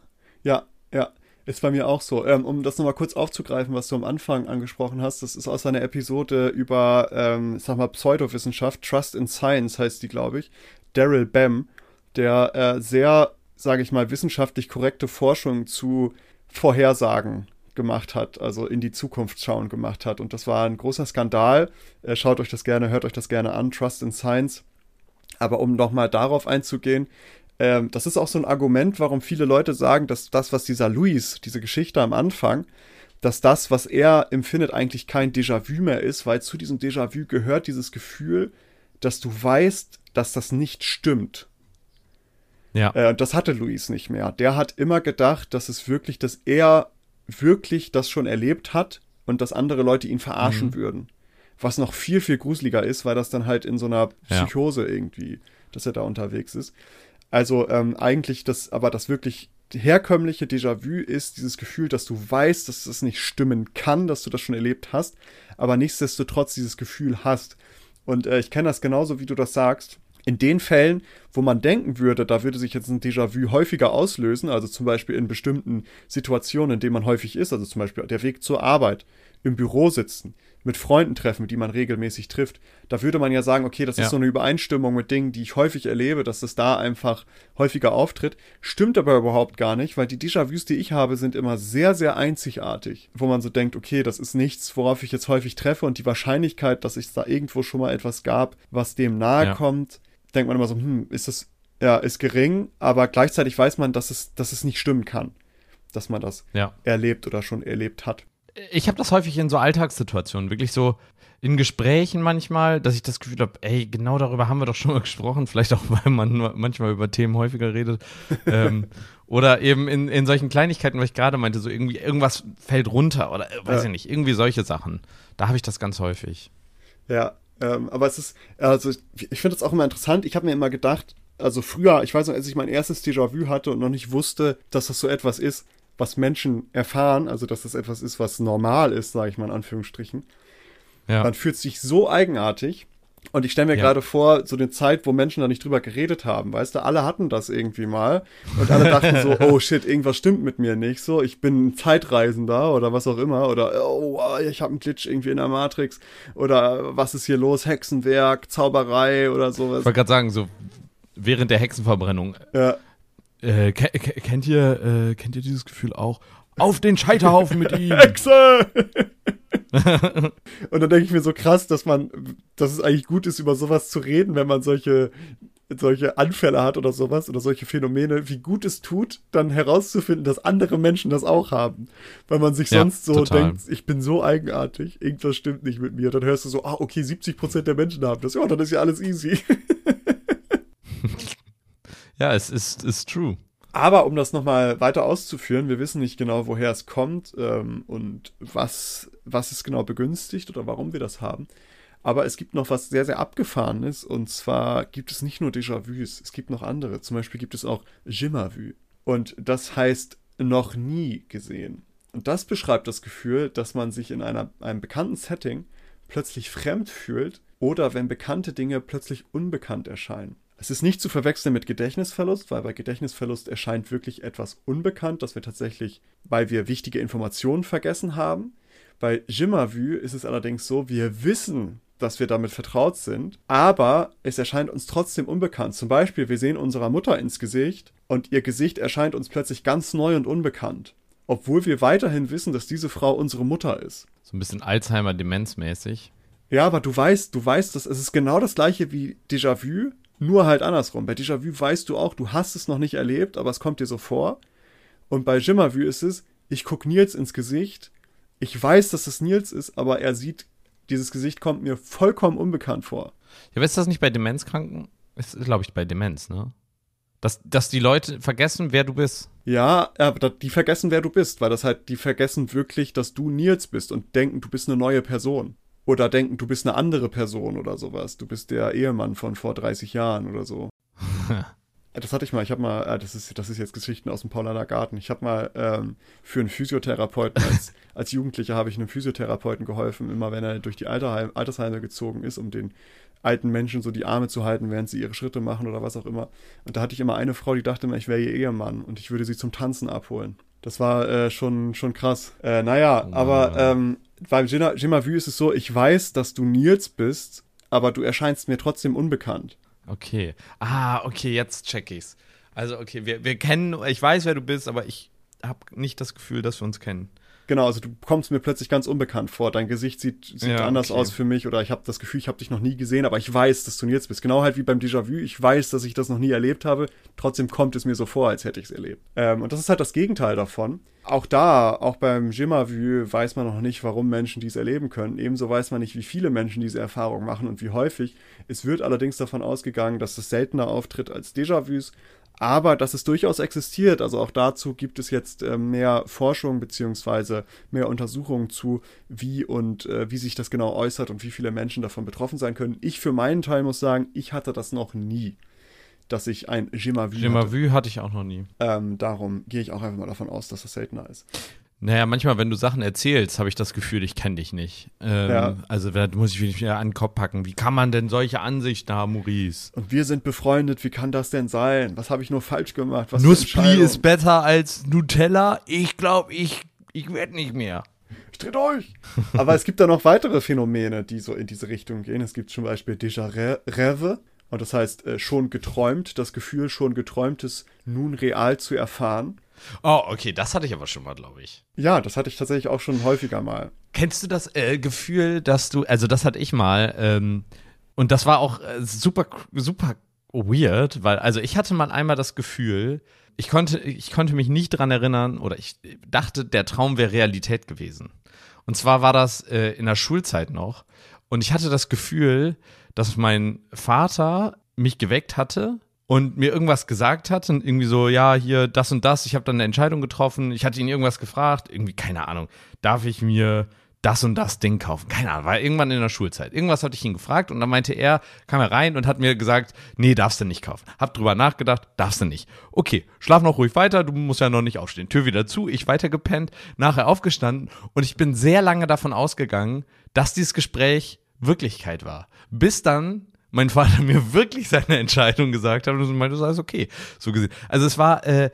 ja, ja. Ist bei mir auch so. Ähm, um das nochmal kurz aufzugreifen, was du am Anfang angesprochen hast, das ist aus einer Episode über, ähm, sag mal, Pseudowissenschaft, Trust in Science heißt die, glaube ich. Daryl Bem, der äh, sehr, sage ich mal, wissenschaftlich korrekte Forschung zu Vorhersagen gemacht hat, also in die Zukunft schauen gemacht hat. Und das war ein großer Skandal. Äh, schaut euch das gerne, hört euch das gerne an, Trust in Science. Aber um nochmal darauf einzugehen, ähm, das ist auch so ein Argument, warum viele Leute sagen, dass das, was dieser Luis, diese Geschichte am Anfang, dass das, was er empfindet, eigentlich kein Déjà-vu mehr ist, weil zu diesem Déjà-vu gehört dieses Gefühl, dass du weißt, dass das nicht stimmt. Ja. Äh, das hatte Luis nicht mehr. Der hat immer gedacht, dass es wirklich, dass er wirklich das schon erlebt hat und dass andere Leute ihn verarschen mhm. würden was noch viel, viel gruseliger ist, weil das dann halt in so einer Psychose ja. irgendwie, dass er da unterwegs ist. Also ähm, eigentlich das, aber das wirklich herkömmliche Déjà-vu ist dieses Gefühl, dass du weißt, dass das nicht stimmen kann, dass du das schon erlebt hast, aber nichtsdestotrotz dieses Gefühl hast. Und äh, ich kenne das genauso, wie du das sagst. In den Fällen, wo man denken würde, da würde sich jetzt ein Déjà-vu häufiger auslösen, also zum Beispiel in bestimmten Situationen, in denen man häufig ist, also zum Beispiel der Weg zur Arbeit, im Büro sitzen, mit Freunden treffen, die man regelmäßig trifft, da würde man ja sagen, okay, das ja. ist so eine Übereinstimmung mit Dingen, die ich häufig erlebe, dass es da einfach häufiger auftritt. Stimmt aber überhaupt gar nicht, weil die Déjà-vus, die ich habe, sind immer sehr, sehr einzigartig, wo man so denkt, okay, das ist nichts, worauf ich jetzt häufig treffe und die Wahrscheinlichkeit, dass es da irgendwo schon mal etwas gab, was dem nahe ja. kommt, denkt man immer so, hm, ist das, ja, ist gering, aber gleichzeitig weiß man, dass es, dass es nicht stimmen kann, dass man das ja. erlebt oder schon erlebt hat ich habe das häufig in so Alltagssituationen, wirklich so in Gesprächen manchmal, dass ich das Gefühl habe, ey, genau darüber haben wir doch schon mal gesprochen, vielleicht auch, weil man manchmal über Themen häufiger redet. ähm, oder eben in, in solchen Kleinigkeiten, was ich gerade meinte, so irgendwie irgendwas fällt runter oder äh, weiß ja. ich nicht, irgendwie solche Sachen. Da habe ich das ganz häufig. Ja, ähm, aber es ist, also ich, ich finde das auch immer interessant. Ich habe mir immer gedacht, also früher, ich weiß noch, als ich mein erstes Déjà-vu hatte und noch nicht wusste, dass das so etwas ist, was Menschen erfahren, also dass das etwas ist, was normal ist, sage ich mal in Anführungsstrichen, ja. man fühlt sich so eigenartig. Und ich stelle mir ja. gerade vor, so eine Zeit, wo Menschen da nicht drüber geredet haben, weißt du, alle hatten das irgendwie mal und alle dachten so, oh shit, irgendwas stimmt mit mir nicht, so, ich bin ein Zeitreisender oder was auch immer oder oh, ich habe einen Glitch irgendwie in der Matrix oder was ist hier los, Hexenwerk, Zauberei oder sowas. Ich wollte gerade sagen, so während der Hexenverbrennung. Ja. Äh, kennt ihr, äh, kennt ihr dieses Gefühl auch? Auf den Scheiterhaufen mit ihm! Hexe! und dann denke ich mir so krass, dass man, dass es eigentlich gut ist, über sowas zu reden, wenn man solche, solche Anfälle hat oder sowas oder solche Phänomene, wie gut es tut, dann herauszufinden, dass andere Menschen das auch haben. Weil man sich sonst ja, so total. denkt, ich bin so eigenartig, irgendwas stimmt nicht mit mir. Dann hörst du so, ah, okay, 70% der Menschen haben das. Ja, dann ist ja alles easy. Ja, es ist, ist true. Aber um das nochmal weiter auszuführen, wir wissen nicht genau, woher es kommt ähm, und was, was es genau begünstigt oder warum wir das haben. Aber es gibt noch was sehr, sehr abgefahrenes und zwar gibt es nicht nur Déjà-vus, es gibt noch andere. Zum Beispiel gibt es auch Jimmervu. Und das heißt noch nie gesehen. Und das beschreibt das Gefühl, dass man sich in einer, einem bekannten Setting plötzlich fremd fühlt oder wenn bekannte Dinge plötzlich unbekannt erscheinen. Es ist nicht zu verwechseln mit Gedächtnisverlust, weil bei Gedächtnisverlust erscheint wirklich etwas unbekannt, dass wir tatsächlich, weil wir wichtige Informationen vergessen haben. Bei Jimmervue ist es allerdings so, wir wissen, dass wir damit vertraut sind, aber es erscheint uns trotzdem unbekannt. Zum Beispiel, wir sehen unserer Mutter ins Gesicht und ihr Gesicht erscheint uns plötzlich ganz neu und unbekannt. obwohl wir weiterhin wissen, dass diese Frau unsere Mutter ist. So ein bisschen Alzheimer-Demenzmäßig. Ja, aber du weißt, du weißt, dass es ist genau das gleiche wie Déjà-vu, nur halt andersrum. Bei Déjà-vu weißt du auch, du hast es noch nicht erlebt, aber es kommt dir so vor. Und bei Jimmervue ist es, ich gucke Nils ins Gesicht, ich weiß, dass es Nils ist, aber er sieht, dieses Gesicht kommt mir vollkommen unbekannt vor. Ja, weißt du das nicht bei Demenzkranken? Ist, glaube ich, bei Demenz, ne? Dass, dass die Leute vergessen, wer du bist. Ja, aber die vergessen, wer du bist, weil das halt, die vergessen wirklich, dass du Nils bist und denken, du bist eine neue Person. Oder denken, du bist eine andere Person oder sowas. Du bist der Ehemann von vor 30 Jahren oder so. das hatte ich mal, ich habe mal, äh, das ist, das ist jetzt Geschichten aus dem Paulaner Garten. Ich habe mal ähm, für einen Physiotherapeuten, als, als Jugendlicher habe ich einem Physiotherapeuten geholfen, immer wenn er durch die Alterheim, Altersheime gezogen ist, um den alten Menschen so die Arme zu halten, während sie ihre Schritte machen oder was auch immer. Und da hatte ich immer eine Frau, die dachte immer, ich wäre ihr Ehemann und ich würde sie zum Tanzen abholen. Das war äh, schon, schon krass. Äh, naja, wow. aber ähm, beim Jima Vu ist es so, ich weiß, dass du Nils bist, aber du erscheinst mir trotzdem unbekannt. Okay. Ah, okay, jetzt check ich's. Also, okay, wir, wir kennen, ich weiß, wer du bist, aber ich habe nicht das Gefühl, dass wir uns kennen. Genau, also du kommst mir plötzlich ganz unbekannt vor. Dein Gesicht sieht, sieht ja, anders okay. aus für mich oder ich habe das Gefühl, ich habe dich noch nie gesehen, aber ich weiß, dass du jetzt bist. Genau halt wie beim Déjà-vu. Ich weiß, dass ich das noch nie erlebt habe. Trotzdem kommt es mir so vor, als hätte ich es erlebt. Ähm, und das ist halt das Gegenteil davon. Auch da, auch beim Jima-Vu weiß man noch nicht, warum Menschen dies erleben können. Ebenso weiß man nicht, wie viele Menschen diese Erfahrung machen und wie häufig. Es wird allerdings davon ausgegangen, dass es seltener auftritt als Déjà-vus aber dass es durchaus existiert. Also auch dazu gibt es jetzt äh, mehr Forschung beziehungsweise mehr Untersuchungen zu, wie und äh, wie sich das genau äußert und wie viele Menschen davon betroffen sein können. Ich für meinen Teil muss sagen, ich hatte das noch nie, dass ich ein Jima-Vu hatte. Jima hatte ich auch noch nie. Ähm, darum gehe ich auch einfach mal davon aus, dass das seltener ist. Naja, manchmal, wenn du Sachen erzählst, habe ich das Gefühl, ich kenne dich nicht. Ähm, ja. Also da muss ich mich wieder an den Kopf packen. Wie kann man denn solche Ansichten haben, Maurice? Und wir sind befreundet, wie kann das denn sein? Was habe ich nur falsch gemacht? Was Nussbli ist besser als Nutella? Ich glaube, ich, ich werde nicht mehr. Ich tritt euch! Aber es gibt da noch weitere Phänomene, die so in diese Richtung gehen. Es gibt zum Beispiel Déjà Rêve. Und das heißt, äh, schon geträumt, das Gefühl, schon geträumtes nun real zu erfahren. Oh, okay, das hatte ich aber schon mal, glaube ich. Ja, das hatte ich tatsächlich auch schon häufiger mal. Kennst du das äh, Gefühl, dass du, also das hatte ich mal, ähm, und das war auch äh, super, super weird, weil, also ich hatte mal einmal das Gefühl, ich konnte, ich konnte mich nicht dran erinnern oder ich dachte, der Traum wäre Realität gewesen. Und zwar war das äh, in der Schulzeit noch. Und ich hatte das Gefühl, dass mein Vater mich geweckt hatte und mir irgendwas gesagt hat und irgendwie so, ja, hier das und das, ich habe dann eine Entscheidung getroffen, ich hatte ihn irgendwas gefragt, irgendwie, keine Ahnung, darf ich mir das und das Ding kaufen? Keine Ahnung, war irgendwann in der Schulzeit. Irgendwas hatte ich ihn gefragt und dann meinte er, kam er rein und hat mir gesagt, nee, darfst du nicht kaufen. Hab drüber nachgedacht, darfst du nicht. Okay, schlaf noch ruhig weiter, du musst ja noch nicht aufstehen. Tür wieder zu, ich weiter gepennt, nachher aufgestanden und ich bin sehr lange davon ausgegangen, dass dieses Gespräch Wirklichkeit war. Bis dann mein Vater mir wirklich seine Entscheidung gesagt hat und meinte, das ist alles okay. So gesehen. Also es war, äh,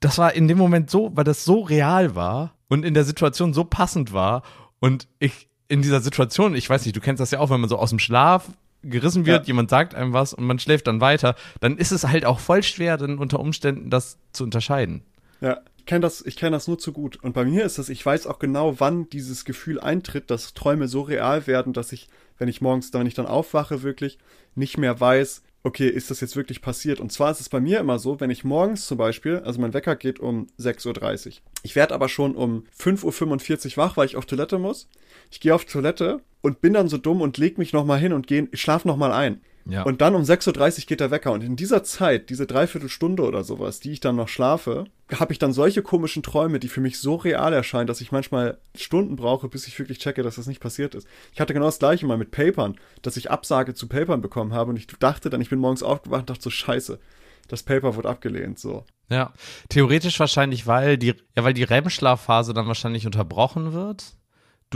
das war in dem Moment so, weil das so real war und in der Situation so passend war und ich in dieser Situation, ich weiß nicht, du kennst das ja auch, wenn man so aus dem Schlaf gerissen wird, ja. jemand sagt einem was und man schläft dann weiter, dann ist es halt auch voll schwer, dann unter Umständen das zu unterscheiden. Ja, ich kenne das, kenn das nur zu gut. Und bei mir ist das, ich weiß auch genau, wann dieses Gefühl eintritt, dass Träume so real werden, dass ich wenn ich morgens, wenn ich dann aufwache, wirklich nicht mehr weiß, okay, ist das jetzt wirklich passiert? Und zwar ist es bei mir immer so, wenn ich morgens zum Beispiel, also mein Wecker geht um 6.30 Uhr. Ich werde aber schon um 5.45 Uhr wach, weil ich auf Toilette muss. Ich gehe auf Toilette und bin dann so dumm und leg mich nochmal hin und geh, ich schlaf nochmal ein. Ja. Und dann um 6.30 Uhr geht der Wecker. Und in dieser Zeit, diese Dreiviertelstunde oder sowas, die ich dann noch schlafe, habe ich dann solche komischen Träume, die für mich so real erscheinen, dass ich manchmal Stunden brauche, bis ich wirklich checke, dass das nicht passiert ist. Ich hatte genau das gleiche mal mit Papern, dass ich Absage zu Papern bekommen habe und ich dachte dann, ich bin morgens aufgewacht und dachte so, scheiße, das Paper wurde abgelehnt, so. Ja, theoretisch wahrscheinlich, weil die, ja, weil die REM-Schlafphase dann wahrscheinlich unterbrochen wird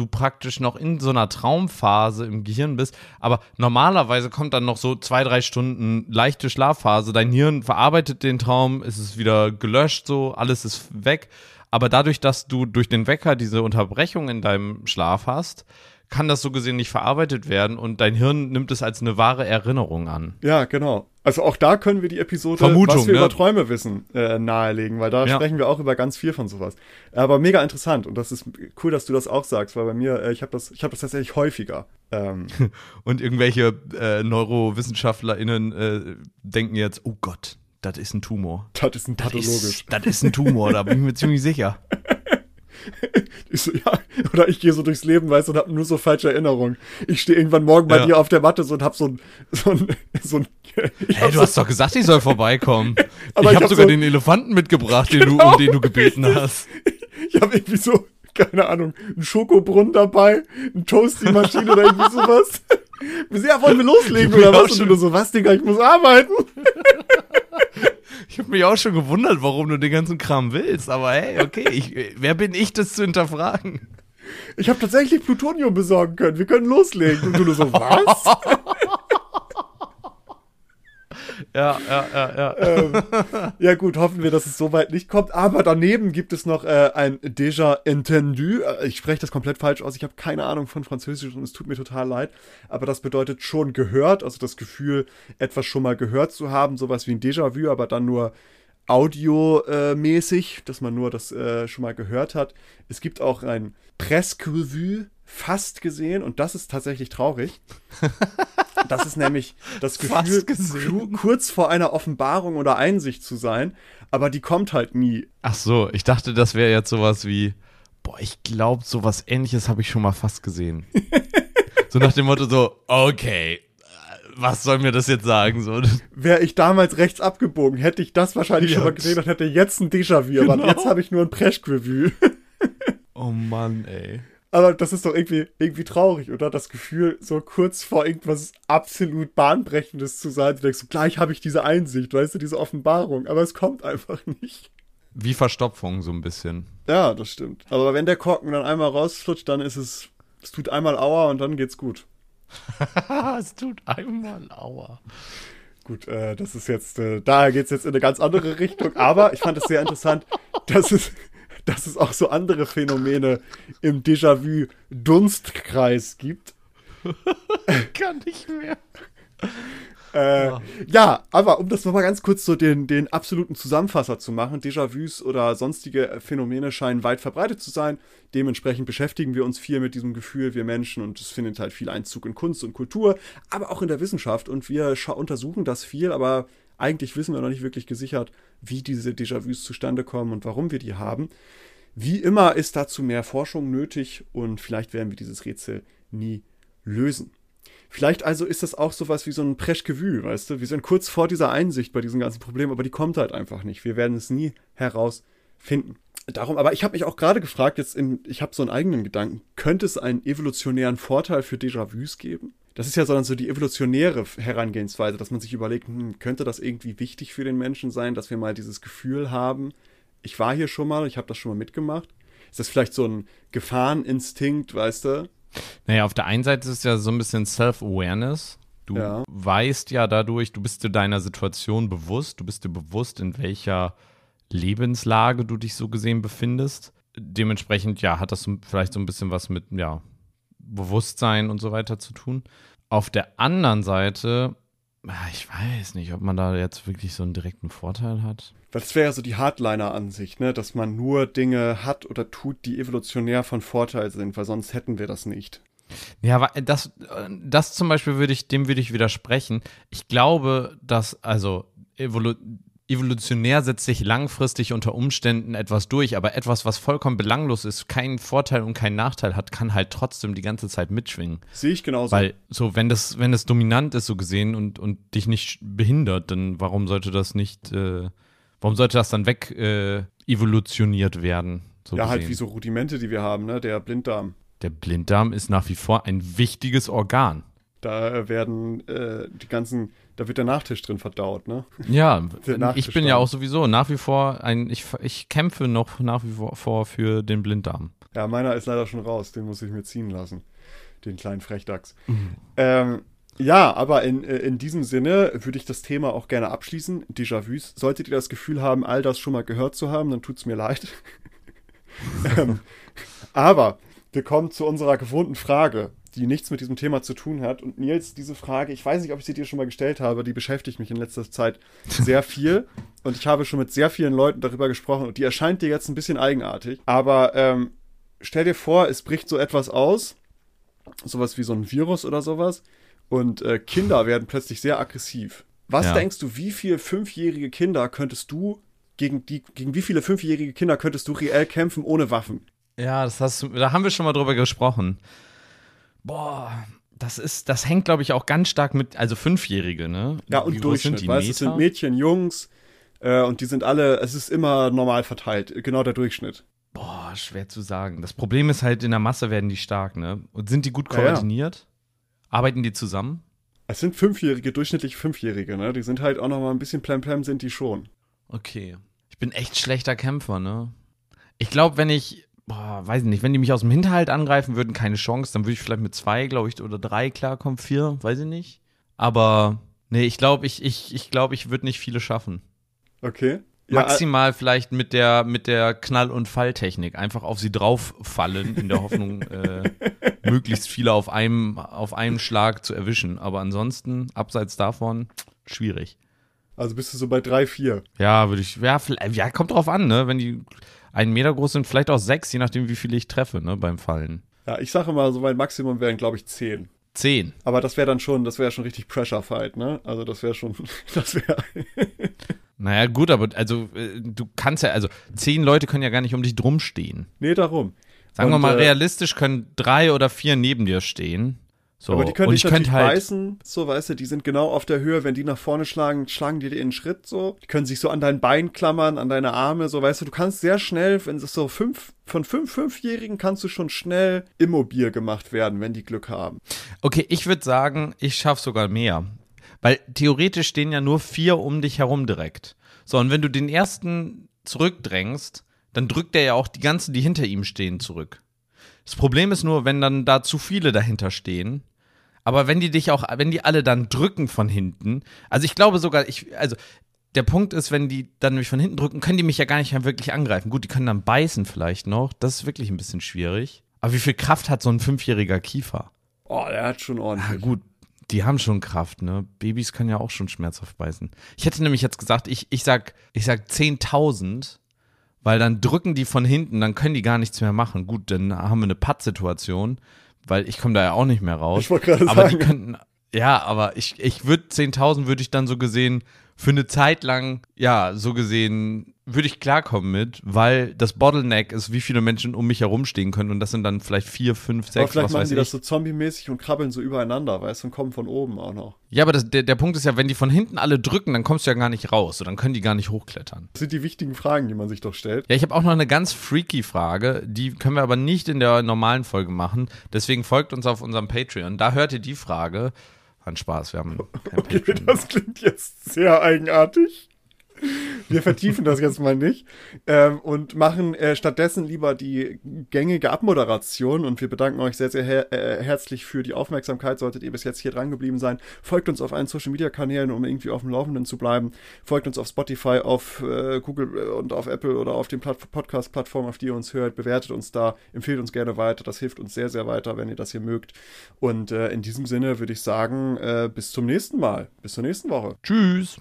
du praktisch noch in so einer Traumphase im Gehirn bist. Aber normalerweise kommt dann noch so zwei, drei Stunden leichte Schlafphase. Dein Hirn verarbeitet den Traum, es ist wieder gelöscht, so, alles ist weg. Aber dadurch, dass du durch den Wecker diese Unterbrechung in deinem Schlaf hast, kann das so gesehen nicht verarbeitet werden und dein Hirn nimmt es als eine wahre Erinnerung an. Ja, genau. Also auch da können wir die Episode, Vermutung, was wir ne? über Träume wissen, äh, nahelegen, weil da Ja. sprechen wir auch über ganz viel von sowas. Aber mega interessant und das ist cool, dass du das auch sagst, weil bei mir, äh, ich habe das, ich habe das tatsächlich häufiger. Ähm, Und irgendwelche äh, NeurowissenschaftlerInnen äh, denken jetzt, oh Gott, das ist ein Tumor. das ist ein Das pathologisch. ist, das ist ein Tumor, da bin ich mir ziemlich sicher. Ich so, ja, oder ich gehe so durchs Leben, weißt du, und habe nur so falsche Erinnerungen. Ich stehe irgendwann morgen bei Ja. dir auf der Matte so und hab so ein, so ein, so ein Hey, du so, hast doch gesagt, ich soll vorbeikommen. Aber ich ich habe hab sogar so- den Elefanten mitgebracht, den Genau, du, um den du gebeten hast. ich habe irgendwie so, keine Ahnung, einen Schokobrunnen dabei, eine Toasty-Maschine oder irgendwie sowas. Wir sind ja, wollen wir loslegen oder was? Und du so, was, Digga, ich muss arbeiten. Ich habe mich auch schon gewundert, warum du den ganzen Kram willst. Aber hey, okay, ich, wer bin ich, das zu hinterfragen? Ich habe tatsächlich Plutonium besorgen können. Wir können loslegen. Und du nur so, was? Ja, ja, ja, ja. ähm, ja gut, hoffen wir, dass es so weit nicht kommt. Aber daneben gibt es noch äh, ein déjà entendu. Äh, Ich spreche das komplett falsch aus. Ich habe keine Ahnung von Französisch und es tut mir total leid. Aber das bedeutet schon gehört, also das Gefühl, etwas schon mal gehört zu haben. Sowas wie ein Déjà-vu, aber dann nur audiomäßig, dass man nur das äh, schon mal gehört hat. Es gibt auch ein presque vu, fast gesehen. Und das ist tatsächlich traurig. Das ist nämlich das Gefühl, kurz vor einer Offenbarung oder Einsicht zu sein, aber die kommt halt nie. Ach so, ich dachte, das wäre jetzt sowas wie, boah, ich glaube, sowas ähnliches habe ich schon mal fast gesehen. so nach dem Motto so, okay, was soll mir das jetzt sagen? So, Wäre ich damals rechts abgebogen, hätte ich das wahrscheinlich Ja. schon mal gesehen und hätte jetzt ein Déjà-vu, aber Genau. jetzt habe ich nur ein Presque-vu. oh Mann, ey. Aber das ist doch irgendwie, irgendwie traurig, oder? Das Gefühl, so kurz vor irgendwas absolut Bahnbrechendes zu sein. Du denkst, so, gleich habe ich diese Einsicht, weißt du, diese Offenbarung, aber es kommt einfach nicht. Wie Verstopfung so ein bisschen. Ja, das stimmt. Aber wenn der Korken dann einmal rausflutscht, dann ist es, es tut einmal Aua und dann geht's gut. es tut einmal aua. Gut, äh, das ist jetzt, äh, da geht's jetzt in eine ganz andere Richtung, aber ich fand es sehr interessant, dass es, dass es auch so andere Phänomene im Déjà-vu-Dunstkreis gibt. Kann nicht mehr. Äh, Ja. ja, aber um das nochmal ganz kurz so den, den absoluten Zusammenfasser zu machen, Déjà-vus oder sonstige Phänomene scheinen weit verbreitet zu sein. Dementsprechend beschäftigen wir uns viel mit diesem Gefühl, wir Menschen, und es findet halt viel Einzug in Kunst und Kultur, aber auch in der Wissenschaft. Und wir untersuchen das viel, aber eigentlich wissen wir noch nicht wirklich gesichert, wie diese Déjà-vus zustande kommen und warum wir die haben. Wie immer ist dazu mehr Forschung nötig und vielleicht werden wir dieses Rätsel nie lösen. Vielleicht also ist das auch sowas wie so ein Preschke-Vu, weißt du? Wir sind kurz vor dieser Einsicht bei diesen ganzen Problemen, aber die kommt halt einfach nicht. Wir werden es nie herausfinden. Darum, aber ich habe mich auch gerade gefragt, jetzt in, ich habe so einen eigenen Gedanken, könnte es einen evolutionären Vorteil für Déjà-vus geben? Das ist ja so dann so die evolutionäre Herangehensweise, dass man sich überlegt, hm, könnte das irgendwie wichtig für den Menschen sein, dass wir mal dieses Gefühl haben, ich war hier schon mal, ich habe das schon mal mitgemacht. Ist das vielleicht so ein Gefahreninstinkt, weißt du? Naja, auf der einen Seite ist es ja so ein bisschen Self-Awareness. Du Ja. weißt ja dadurch, du bist dir deiner Situation bewusst, du bist dir bewusst, in welcher Lebenslage du dich so gesehen befindest. Dementsprechend, ja, hat das vielleicht so ein bisschen was mit, ja, Bewusstsein und so weiter zu tun. Auf der anderen Seite, ah, ich weiß nicht, ob man da jetzt wirklich so einen direkten Vorteil hat. Weil das wäre ja so die Hardliner-Ansicht, ne? Dass man nur Dinge hat oder tut, die evolutionär von Vorteil sind, weil sonst hätten wir das nicht. Ja, aber das, das zum Beispiel würde ich, dem würde ich widersprechen. Ich glaube, dass, also, evolu evolutionär setzt sich langfristig unter Umständen etwas durch, aber etwas, was vollkommen belanglos ist, keinen Vorteil und keinen Nachteil hat, kann halt trotzdem die ganze Zeit mitschwingen. Sehe ich genauso. Weil, so, wenn das, wenn das dominant ist, so gesehen, und, und dich nicht behindert, dann warum sollte das nicht, äh, warum sollte das dann weg äh, evolutioniert werden? So ja, halt gesehen? wie so Rudimente, die wir haben, ne? Der Blinddarm. Der Blinddarm ist nach wie vor ein wichtiges Organ. Da werden äh, die ganzen, da wird der Nachtisch drin verdaut, ne? Ja, ich bin ja auch sowieso nach wie vor ein, ich, ich kämpfe noch nach wie vor für den Blinddarm. Ja, meiner ist leider schon raus, den muss ich mir ziehen lassen. Den kleinen Frechdachs. Mhm. Ähm, ja, aber in, äh, in diesem Sinne würde ich das Thema auch gerne abschließen. Déjà-vus. Solltet ihr das Gefühl haben, all das schon mal gehört zu haben, dann tut's mir leid. ähm, aber wir kommen zu unserer gewohnten Frage. Die nichts mit diesem Thema zu tun hat. Und Nils, diese Frage, ich weiß nicht, ob ich sie dir schon mal gestellt habe, die beschäftigt mich in letzter Zeit sehr viel. und ich habe schon mit sehr vielen Leuten darüber gesprochen und die erscheint dir jetzt ein bisschen eigenartig. Aber ähm, stell dir vor, es bricht so etwas aus, sowas wie so ein Virus oder sowas, und äh, Kinder werden plötzlich sehr aggressiv. Was ja. denkst du, wie viele fünfjährige Kinder könntest du gegen die, gegen wie viele fünfjährige Kinder könntest du reell kämpfen ohne Waffen? Ja, das hast du, da haben wir schon mal drüber gesprochen. Boah, das ist, das hängt, glaube ich, auch ganz stark mit, also Fünfjährige, ne? Ja, und Wie Durchschnitt, sind die weißt, es sind Mädchen, Jungs, äh, und die sind alle, es ist immer normal verteilt, genau der Durchschnitt. Boah, schwer zu sagen. Das Problem ist halt, in der Masse werden die stark, ne? Und sind die gut koordiniert? Ja, ja. Arbeiten die zusammen? Es sind Fünfjährige, durchschnittlich Fünfjährige, ne? Die sind halt auch noch mal ein bisschen plemplem, sind die schon. Okay. Ich bin echt schlechter Kämpfer, ne? Ich glaube, wenn ich boah, weiß nicht, wenn die mich aus dem Hinterhalt angreifen würden, keine Chance, dann würde ich vielleicht mit zwei, glaube ich, oder drei klarkommen, vier, weiß ich nicht. Aber nee, ich glaube, ich, ich, ich glaube, ich würde nicht viele schaffen. Okay. Ja, Maximal vielleicht mit der, mit der Knall- und Falltechnik. Einfach auf sie drauf fallen, in der Hoffnung, äh, möglichst viele auf einem, auf einen Schlag zu erwischen. Aber ansonsten, abseits davon, schwierig. Also bist du so bei drei, vier? Ja, würde ich, ja, ja, kommt drauf an, ne? Wenn die einen Meter groß sind, vielleicht auch sechs, je nachdem, wie viele ich treffe, ne, beim Fallen. Ja, ich sage mal, so mein Maximum wären, glaube ich, zehn. Zehn. Aber das wäre dann schon, das wäre schon richtig Pressure Fight, ne? Also das wäre schon, das wäre. naja, gut, aber also äh, du kannst ja, also zehn Leute können ja gar nicht um dich drum stehen. Nee, darum. Sagen Und, wir mal, äh, realistisch können drei oder vier neben dir stehen. So. Aber die können dich natürlich halt beißen, so weißt du, die sind genau auf der Höhe, wenn die nach vorne schlagen, schlagen die dir in den Schritt so. Die können sich so an dein Bein klammern, an deine Arme, so weißt du, du kannst sehr schnell, wenn es so fünf, von fünf Fünfjährigen kannst du schon schnell immobil gemacht werden, wenn die Glück haben. Okay, ich würde sagen, ich schaff sogar mehr. Weil theoretisch stehen ja nur vier um dich herum direkt. So, und wenn du den ersten zurückdrängst, dann drückt er ja auch die ganzen, die hinter ihm stehen, zurück. Das Problem ist nur, wenn dann da zu viele dahinter stehen, aber wenn die dich auch, wenn die alle dann drücken von hinten, also ich glaube sogar, ich, also der Punkt ist, wenn die dann mich von hinten drücken, können die mich ja gar nicht mehr wirklich angreifen. Gut, die können dann beißen vielleicht noch. Das ist wirklich ein bisschen schwierig. Aber wie viel Kraft hat so ein fünfjähriger Kiefer? Oh, der hat schon ordentlich. Ja, gut, die haben schon Kraft, ne? Babys können ja auch schon schmerzhaft beißen. Ich hätte nämlich jetzt gesagt, ich, ich sag, ich sag 10.000, weil dann drücken die von hinten, dann können die gar nichts mehr machen. Gut, dann haben wir eine Pattsituation weil ich komme da ja auch nicht mehr raus. Ich wollte gerade sagen. Aber die könnten, ja, aber ich, ich würde 10.000 würde ich dann so gesehen für eine Zeit lang, ja, so gesehen würde ich klarkommen mit, weil das Bottleneck ist, wie viele Menschen um mich herumstehen können und das sind dann vielleicht vier, fünf, sechs, Aber vielleicht was machen weiß die ich. das so zombie-mäßig und krabbeln so übereinander, weißt du, und kommen von oben auch noch. Ja, aber das, der, der Punkt ist ja, wenn die von hinten alle drücken, dann kommst du ja gar nicht raus, so, dann können die gar nicht hochklettern. Das sind die wichtigen Fragen, die man sich doch stellt. Ja, ich habe auch noch eine ganz freaky Frage, die können wir aber nicht in der normalen Folge machen, deswegen folgt uns auf unserem Patreon, da hört ihr die Frage. An Spaß, wir haben okay, Patreon. Das klingt jetzt sehr eigenartig. Wir vertiefen das jetzt mal nicht ähm, und machen äh, stattdessen lieber die gängige Abmoderation. Und wir bedanken euch sehr, sehr her äh, herzlich für die Aufmerksamkeit. Solltet ihr bis jetzt hier dran geblieben sein, folgt uns auf allen Social Media Kanälen, um irgendwie auf dem Laufenden zu bleiben. Folgt uns auf Spotify, auf äh, Google äh, und auf Apple oder auf den Podcast-Plattformen, auf die ihr uns hört. Bewertet uns da, empfehlt uns gerne weiter. Das hilft uns sehr, sehr weiter, wenn ihr das hier mögt. Und äh, in diesem Sinne würde ich sagen, äh, bis zum nächsten Mal. Bis zur nächsten Woche. Tschüss.